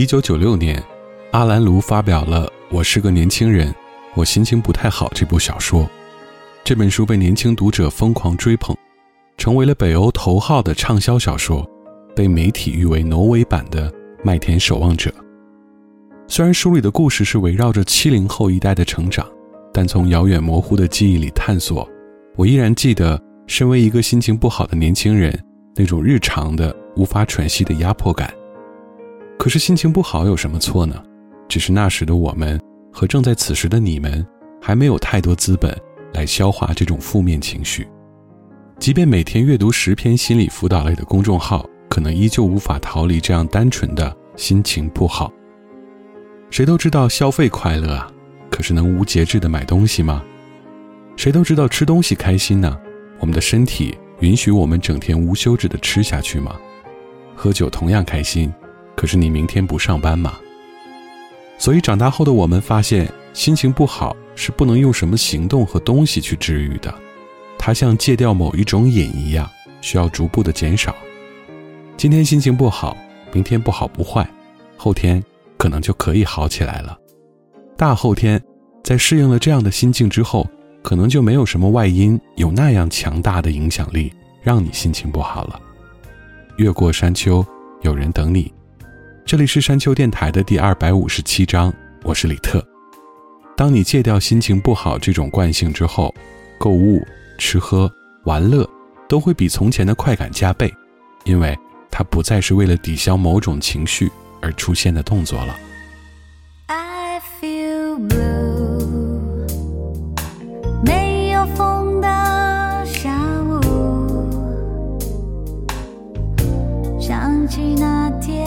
一九九六年，阿兰·卢发表了《我是个年轻人，我心情不太好》这部小说。这本书被年轻读者疯狂追捧，成为了北欧头号的畅销小说，被媒体誉为挪威版的《麦田守望者》。虽然书里的故事是围绕着七零后一代的成长，但从遥远模糊的记忆里探索，我依然记得身为一个心情不好的年轻人那种日常的无法喘息的压迫感。可是心情不好有什么错呢？只是那时的我们和正在此时的你们，还没有太多资本来消化这种负面情绪。即便每天阅读十篇心理辅导类的公众号，可能依旧无法逃离这样单纯的心情不好。谁都知道消费快乐啊，可是能无节制的买东西吗？谁都知道吃东西开心呢，我们的身体允许我们整天无休止的吃下去吗？喝酒同样开心。可是你明天不上班吗？所以长大后的我们发现，心情不好是不能用什么行动和东西去治愈的，它像戒掉某一种瘾一样，需要逐步的减少。今天心情不好，明天不好不坏，后天可能就可以好起来了。大后天，在适应了这样的心境之后，可能就没有什么外因有那样强大的影响力让你心情不好了。越过山丘，有人等你。这里是山丘电台的第二百五十七章，我是李特。当你戒掉心情不好这种惯性之后，购物、吃喝、玩乐都会比从前的快感加倍，因为它不再是为了抵消某种情绪而出现的动作了。I feel blue，没有风的下午，想起那天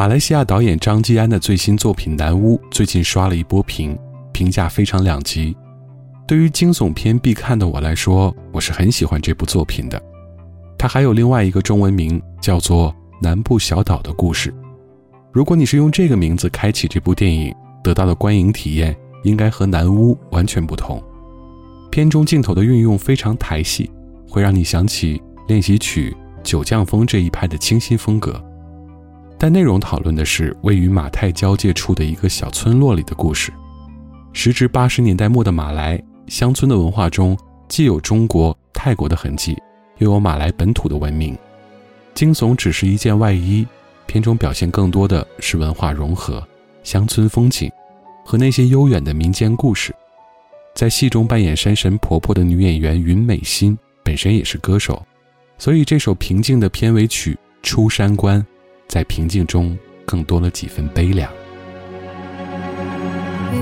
马来西亚导演张基安的最新作品《南屋》最近刷了一波屏，评价非常两极。对于惊悚片必看的我来说，我是很喜欢这部作品的。它还有另外一个中文名，叫做《南部小岛的故事》。如果你是用这个名字开启这部电影，得到的观影体验应该和《南屋》完全不同。片中镜头的运用非常台戏，会让你想起练习曲、九降风这一派的清新风格。但内容讨论的是位于马泰交界处的一个小村落里的故事。时值八十年代末的马来乡村的文化中，既有中国、泰国的痕迹，又有马来本土的文明。惊悚只是一件外衣，片中表现更多的是文化融合、乡村风景和那些悠远的民间故事。在戏中扮演山神婆婆的女演员云美心本身也是歌手，所以这首平静的片尾曲《出山关》。在平静中，更多了几分悲凉。雨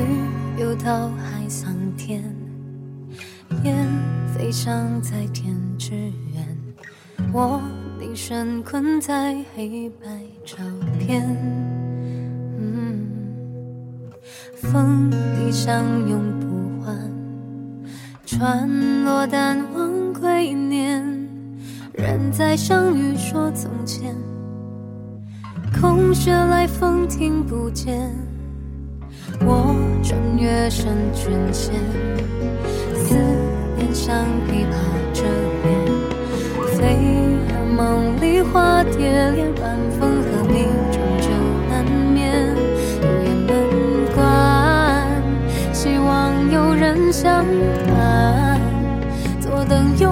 又到海桑田，烟飞翔在天之远。我凝神困在黑白照片，嗯，风里相拥不还，传落淡忘归年，人在相遇说从前。空穴来风听不见，我穿越声卷线，思念像琵琶遮面，飞儿梦里花蝶恋，晚风和你终究难眠。午夜门关，希望有人相伴，坐等有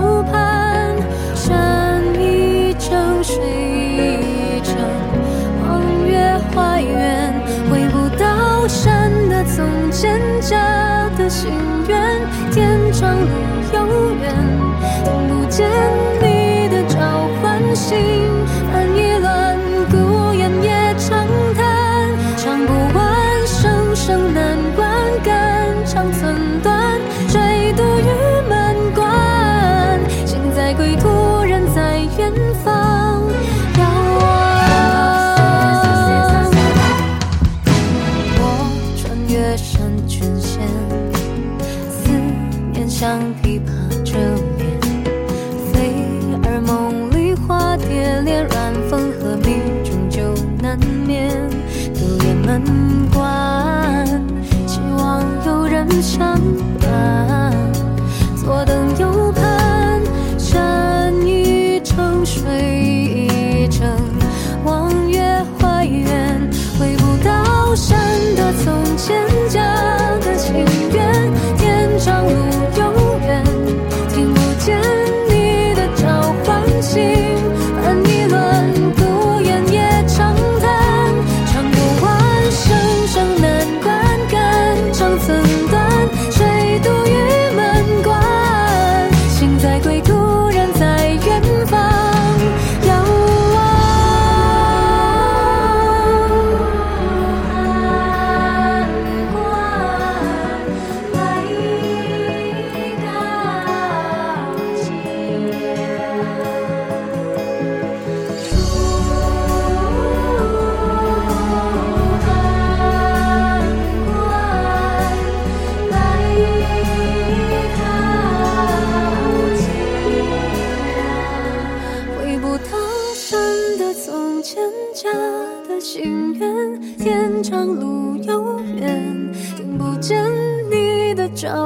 像琵琶遮面，飞儿梦里花蝶恋，软风和鸣终究难免。独雁门关，希望有人相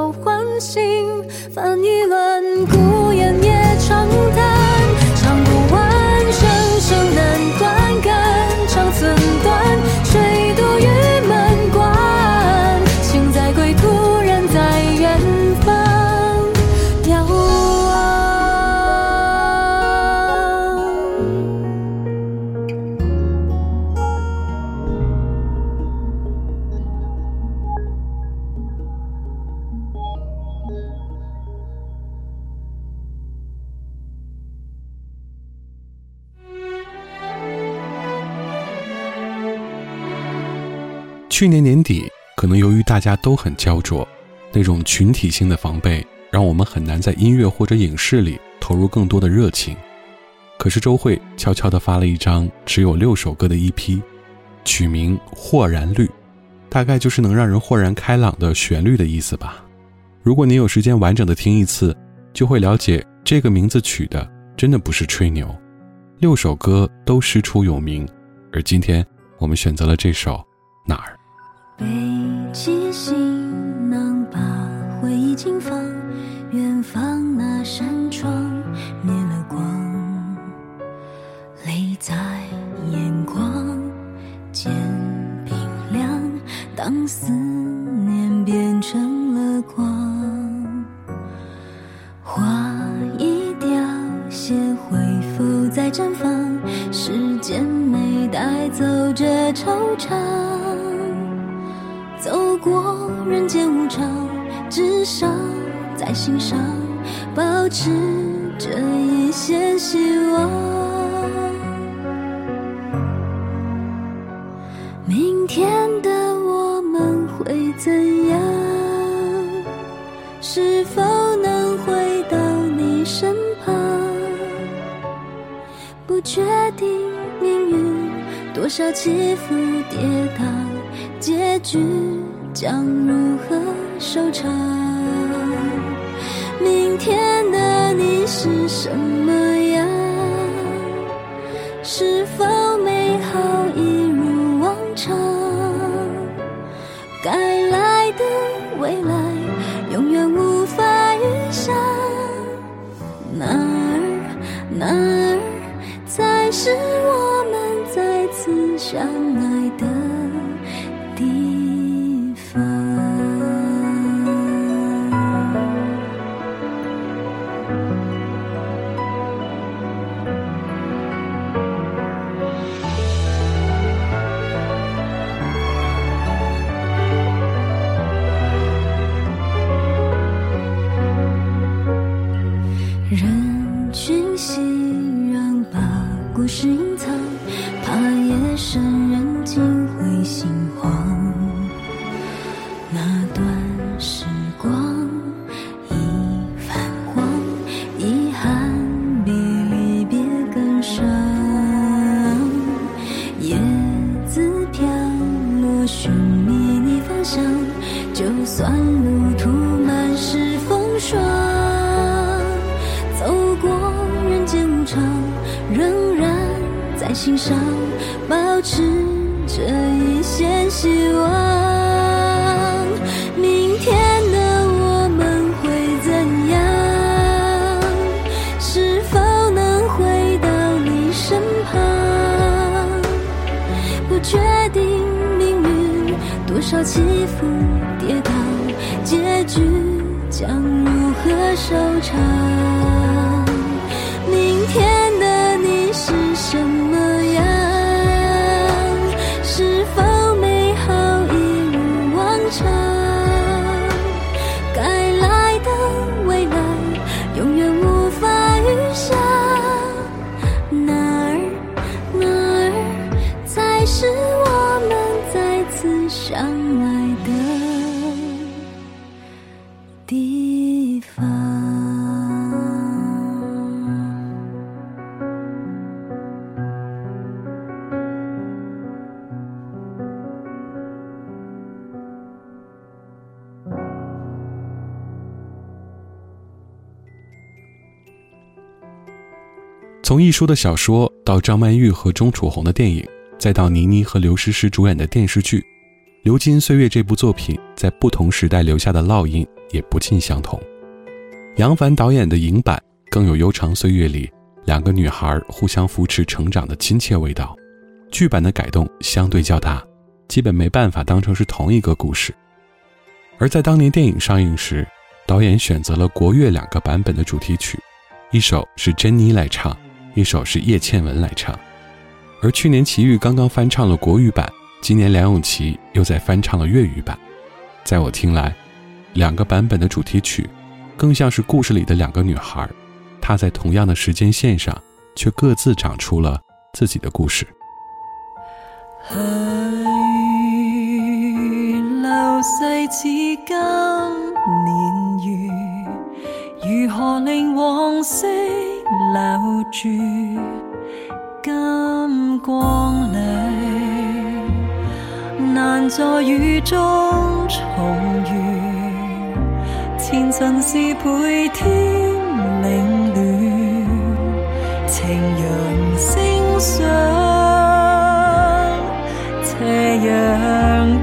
的召唤醒，翻一轮孤雁夜长叹，去年年底，可能由于大家都很焦灼，那种群体性的防备，让我们很难在音乐或者影视里投入更多的热情。可是周蕙悄悄地发了一张只有六首歌的 EP，取名《豁然绿》，大概就是能让人豁然开朗的旋律的意思吧。如果你有时间完整的听一次，就会了解这个名字取的真的不是吹牛。六首歌都师出有名，而今天我们选择了这首《哪儿》。背起行囊，把回忆轻放，远方那扇窗灭了光，泪在眼眶渐冰凉。当思念变成了光，花已凋谢，会否再绽放？时间没带走这惆怅。走过人间无常，至少在心上保持着一线希望。明天的我们会怎样？是否能回到你身旁？不确定命运多少起伏跌宕。结局将如何收场？明天的你是什么地方？从一书的小说到张曼玉和钟楚红的电影，再到倪妮和刘诗诗主演的电视剧，《流金岁月》这部作品在不同时代留下的烙印也不尽相同。杨凡导演的影版更有悠长岁月里两个女孩互相扶持成长的亲切味道，剧版的改动相对较大，基本没办法当成是同一个故事。而在当年电影上映时，导演选择了国乐两个版本的主题曲，一首是珍妮来唱。一首是叶倩文来唱，而去年齐豫刚刚翻唱了国语版，今年梁咏琪又在翻唱了粤语版。在我听来，两个版本的主题曲，更像是故事里的两个女孩，她在同样的时间线上，却各自长出了自己的故事。去流逝似今年月，如何令往昔留住金光里？难在雨中重遇，前尘是倍添凌乱，情阳星上，斜阳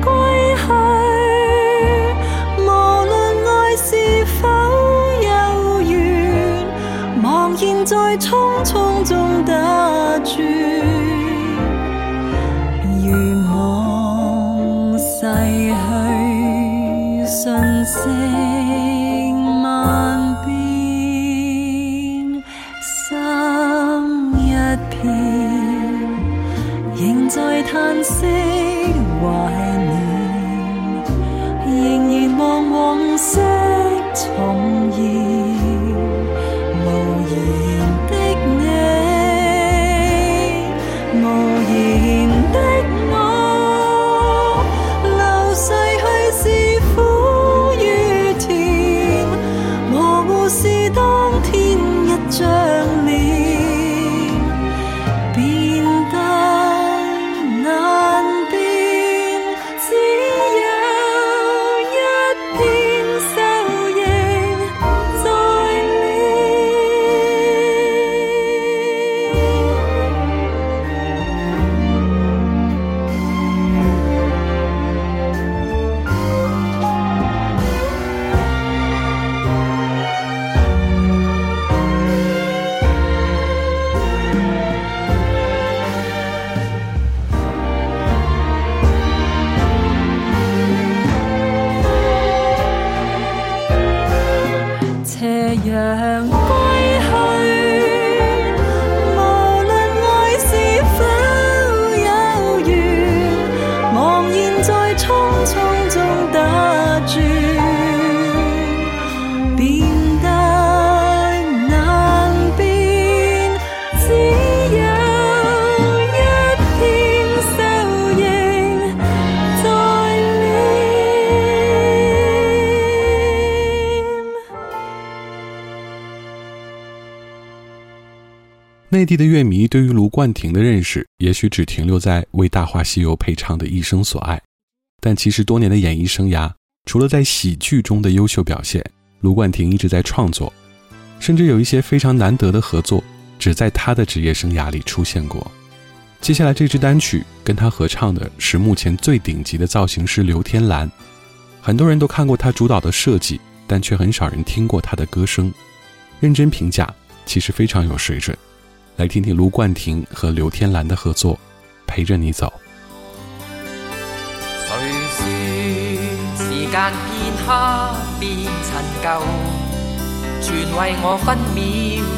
内地的乐迷对于卢冠廷的认识，也许只停留在为《大话西游》配唱的一生所爱，但其实多年的演艺生涯，除了在喜剧中的优秀表现，卢冠廷一直在创作，甚至有一些非常难得的合作，只在他的职业生涯里出现过。接下来这支单曲跟他合唱的是目前最顶级的造型师刘天兰，很多人都看过他主导的设计，但却很少人听过他的歌声。认真评价，其实非常有水准。来听听卢冠廷和刘天兰的合作，《陪着你走》。谁说时间片刻变陈旧，全为我分秒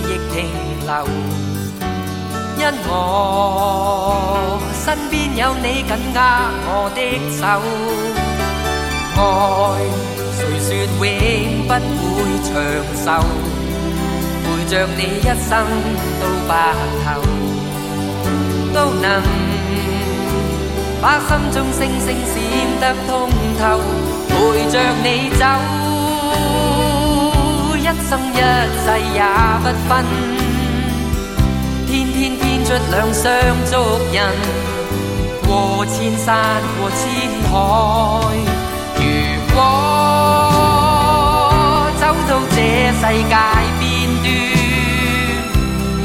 亦停留。因我身边有你紧握我的手，爱谁说永不会长寿？着你一生到白头，都能把心中星星闪得通透。陪着你走，一生一世也不分。天天编出两双足印，过千山过千海。如果走到这世界边端，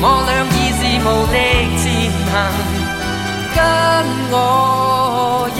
我俩已是无力前行，跟我一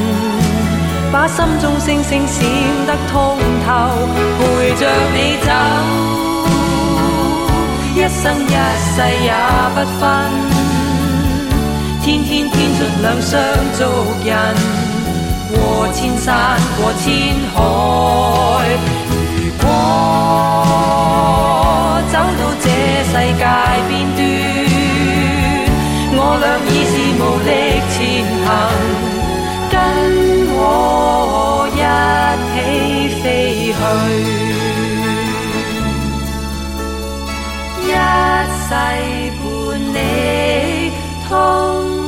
把心中星星闪得通透，陪着你走，一生一世也不分。天天编出两双足印，过千山过千海。如果走到这世界边端，我俩已是无力前行。去，一世伴你同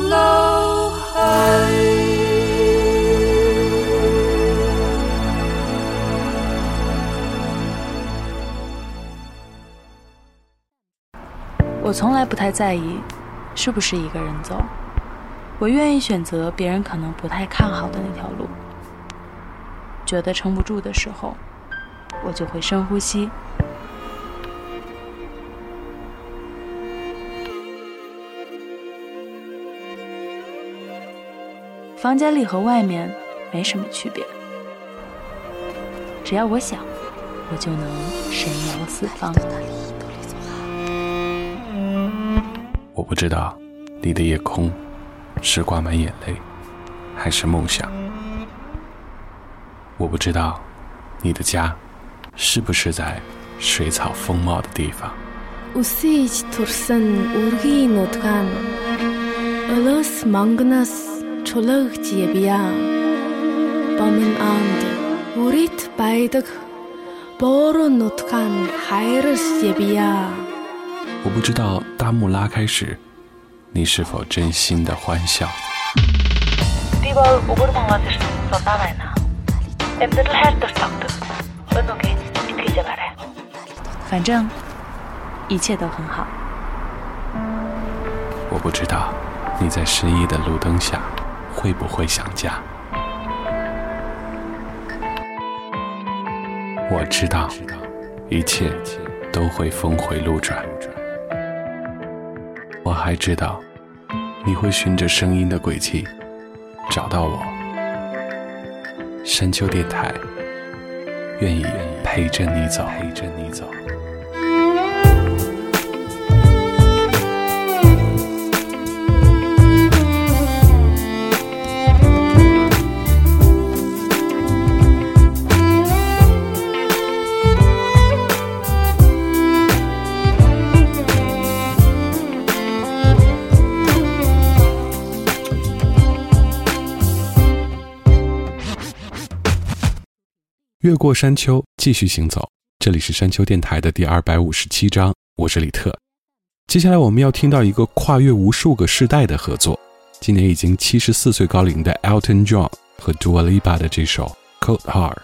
路去。我从来不太在意是不是一个人走。我愿意选择别人可能不太看好的那条路。觉得撑不住的时候，我就会深呼吸。房间里和外面没什么区别，只要我想，我就能神游四方。我不知道你的夜空。是挂满眼泪，还是梦想？我不知道，你的家是不是在水草丰茂的地方？我不知道大幕拉开时。你是否真心的欢笑？反正一切都很好。我不知道你在失意的路灯下会不会想家。我知道一切都会峰回路转。我还知道，你会循着声音的轨迹找到我。山丘电台，愿意陪着你走，陪着你走。越过山丘，继续行走。这里是山丘电台的第二百五十七章，我是李特。接下来我们要听到一个跨越无数个世代的合作，今年已经七十四岁高龄的 Elton John 和 Dua Liba 的这首《Cold Heart》。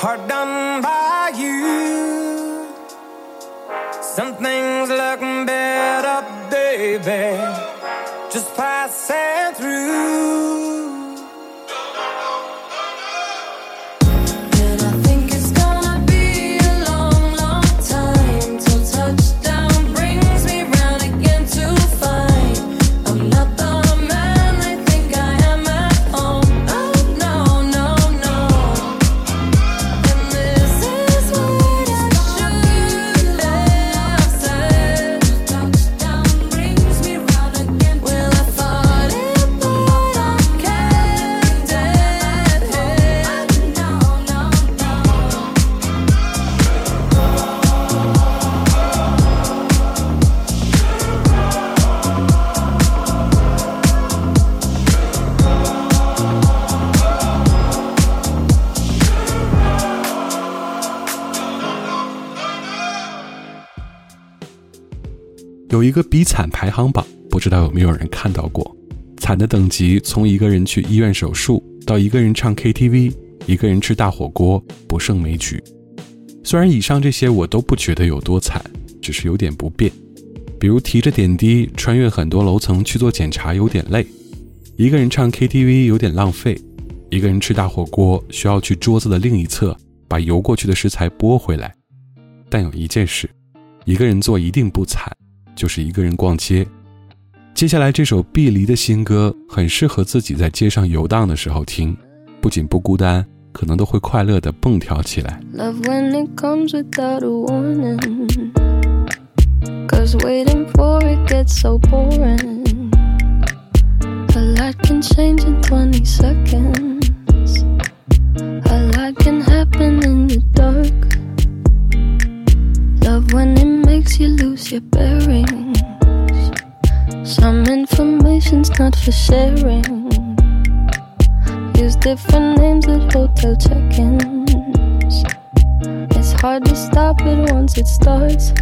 hard done by you. Some things look better, baby. 有一个比惨排行榜，不知道有没有人看到过？惨的等级从一个人去医院手术，到一个人唱 KTV，一个人吃大火锅，不胜枚举。虽然以上这些我都不觉得有多惨，只是有点不便。比如提着点滴穿越很多楼层去做检查有点累，一个人唱 KTV 有点浪费，一个人吃大火锅需要去桌子的另一侧把游过去的食材拨回来。但有一件事，一个人做一定不惨。就是一个人逛街。接下来这首碧梨的新歌很适合自己在街上游荡的时候听，不仅不孤单，可能都会快乐的蹦跳起来。Love when it makes you lose your bearings. Some information's not for sharing. Use different names at hotel check ins. It's hard to stop it once it starts.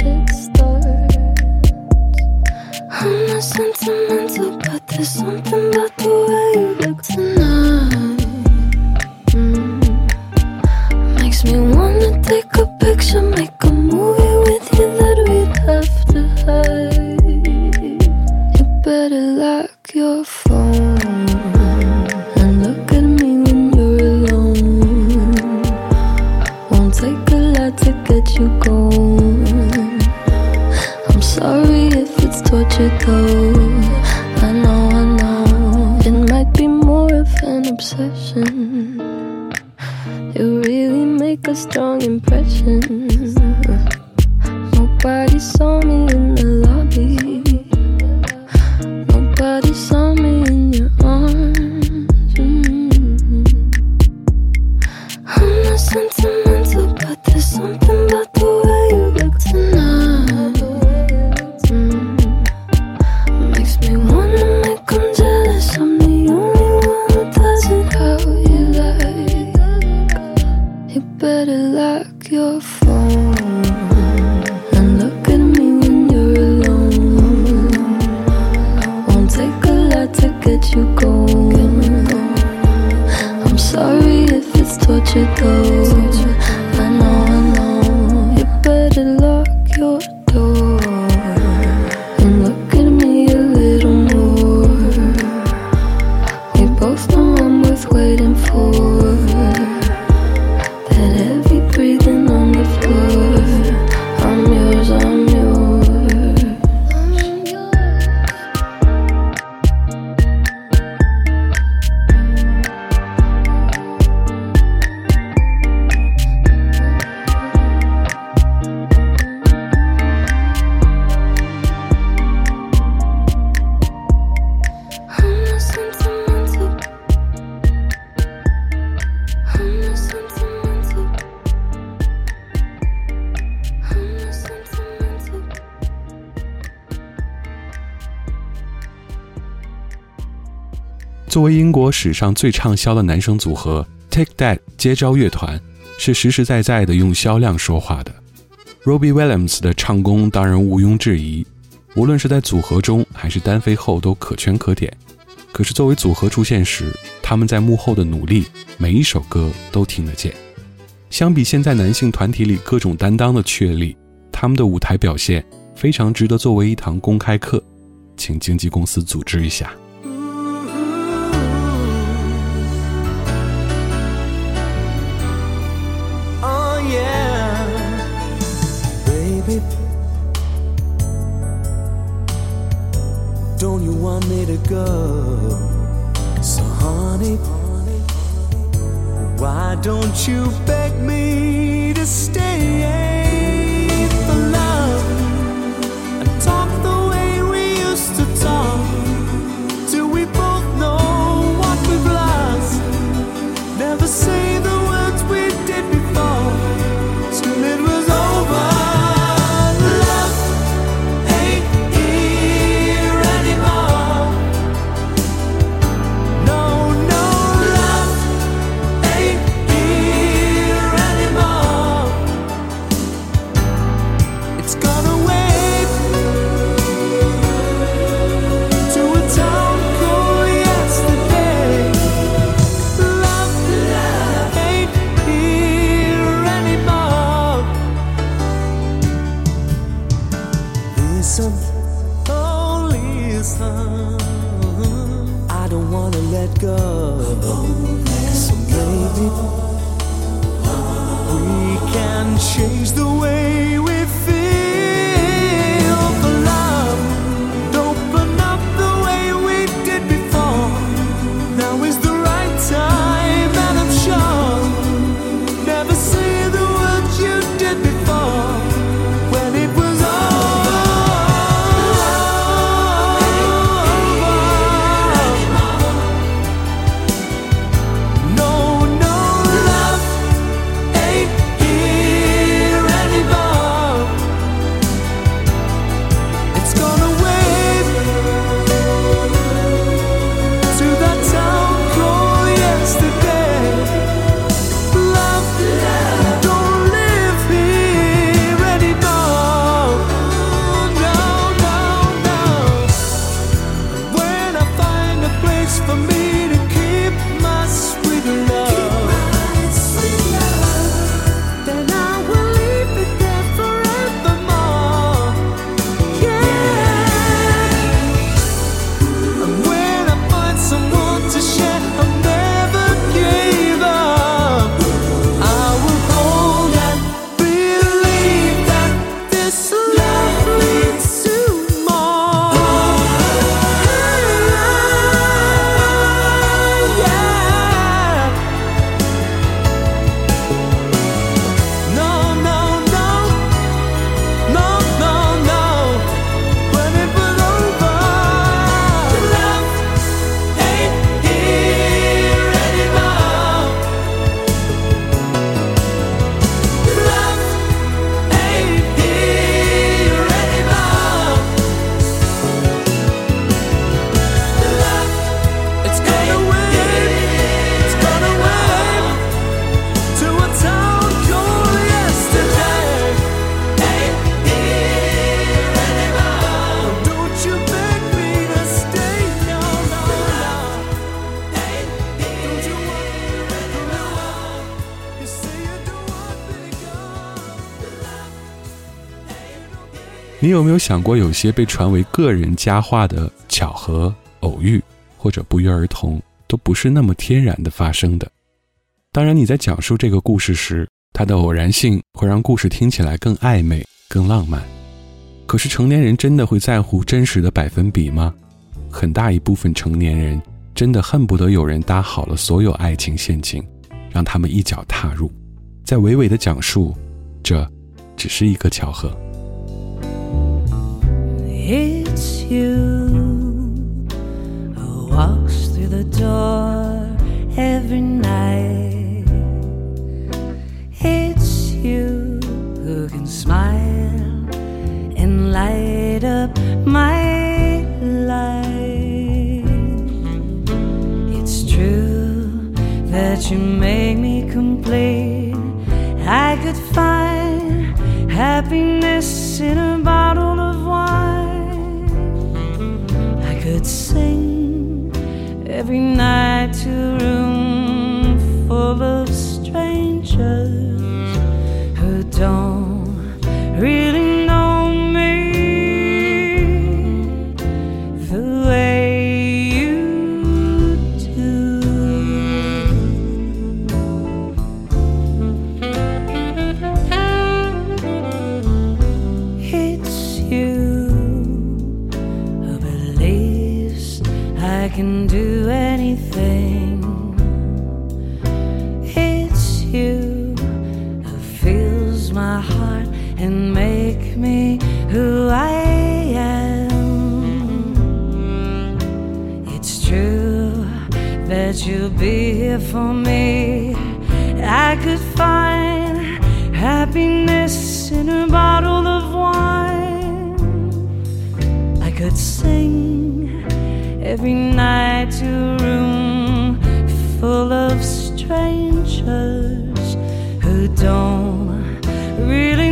It starts. I'm not sentimental, but there's something about the way you look tonight. Makes me wanna take a picture, make a movie with you that we'd have to hide. You better lock your phone and look at me when you're alone. Won't take a lot to get you. I'm sorry if it's torture though. I know, I know. It might be more of an obsession. You really make a strong impression. Nobody saw me in the 作为英国史上最畅销的男生组合，Take That 接招乐团是实实在在的用销量说话的。Robbie Williams 的唱功当然毋庸置疑，无论是在组合中还是单飞后都可圈可点。可是作为组合出现时，他们在幕后的努力，每一首歌都听得见。相比现在男性团体里各种担当的确立，他们的舞台表现非常值得作为一堂公开课，请经纪公司组织一下。Go? So honey, why don't you beg me to stay 你有没有想过，有些被传为个人佳话的巧合、偶遇或者不约而同，都不是那么天然的发生的？当然，你在讲述这个故事时，它的偶然性会让故事听起来更暧昧、更浪漫。可是，成年人真的会在乎真实的百分比吗？很大一部分成年人真的恨不得有人搭好了所有爱情陷阱，让他们一脚踏入，再娓娓的讲述，这只是一个巧合。It's you who walks through the door every night. It's you who can smile and light up my life. It's true that you make me complete. I could find happiness in a bottle of wine. Could sing every night to a room full of strangers who don't really you'll be here for me. I could find happiness in a bottle of wine. I could sing every night to a room full of strangers who don't really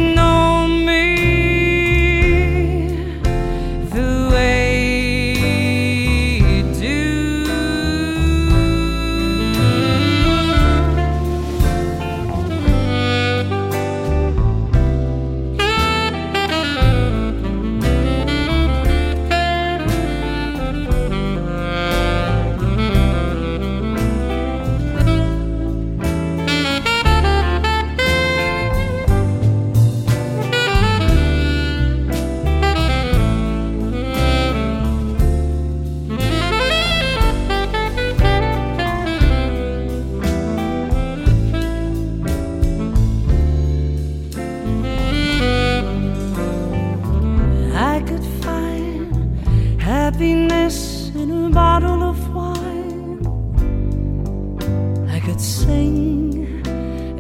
sing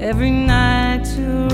every night to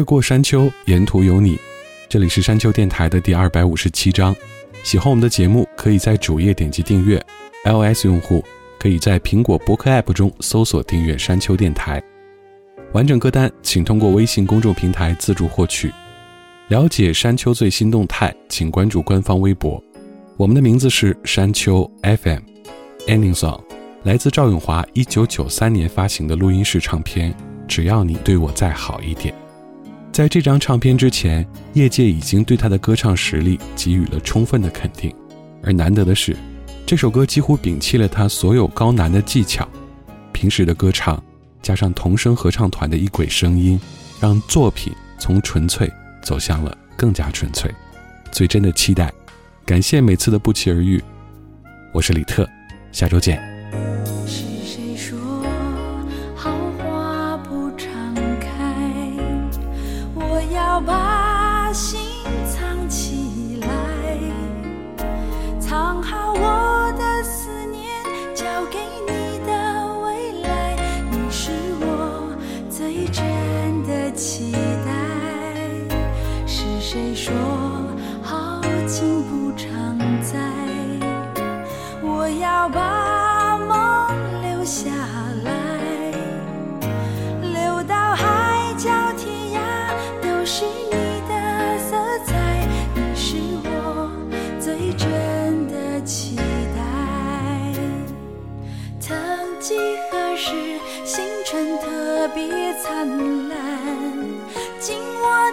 越过山丘，沿途有你。这里是山丘电台的第二百五十七章。喜欢我们的节目，可以在主页点击订阅。iOS 用户可以在苹果播客 App 中搜索订阅山丘电台。完整歌单请通过微信公众平台自助获取。了解山丘最新动态，请关注官方微博。我们的名字是山丘 FM。Ending Song 来自赵咏华一九九三年发行的录音室唱片《只要你对我再好一点》。在这张唱片之前，业界已经对他的歌唱实力给予了充分的肯定，而难得的是，这首歌几乎摒弃了他所有高难的技巧，平时的歌唱加上童声合唱团的一轨声音，让作品从纯粹走向了更加纯粹。最真的期待，感谢每次的不期而遇。我是李特，下周见。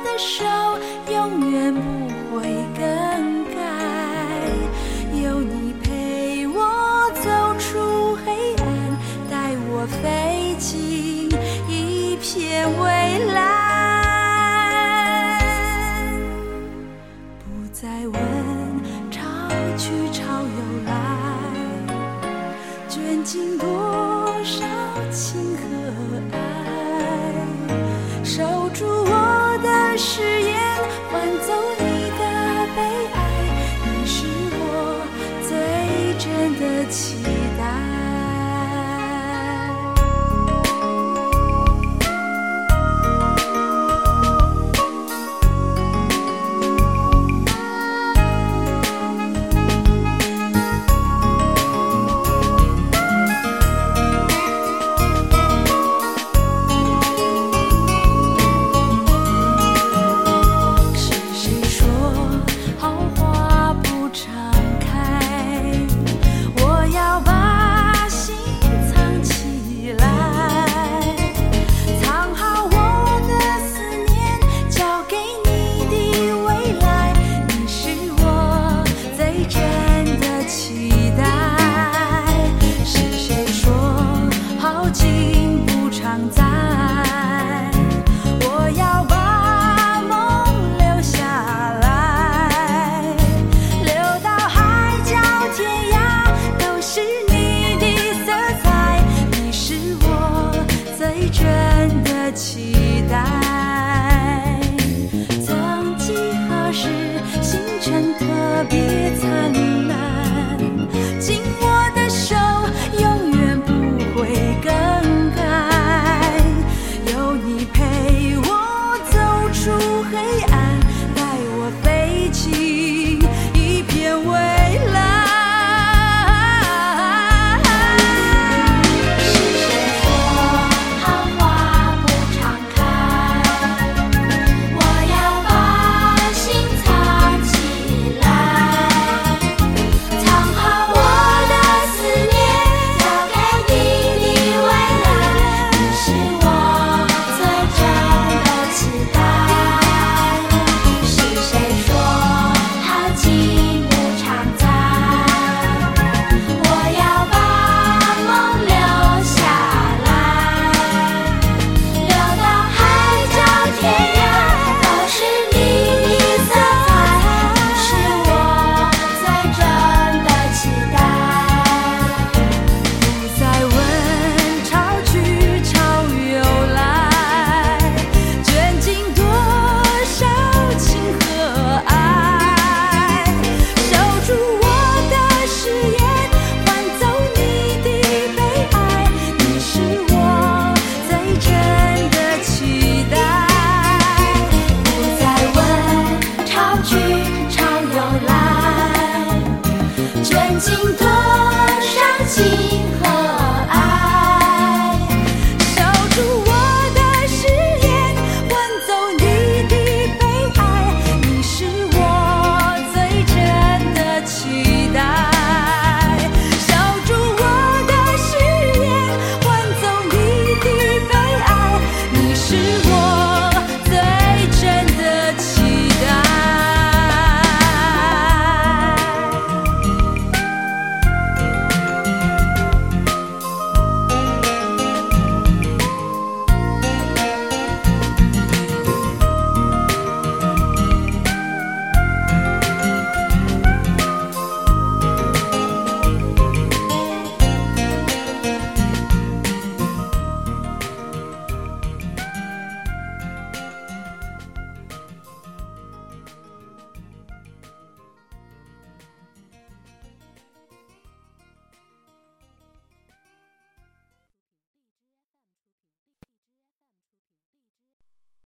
的手永远不会更改。有你陪我走出黑暗，带我飞进一片蔚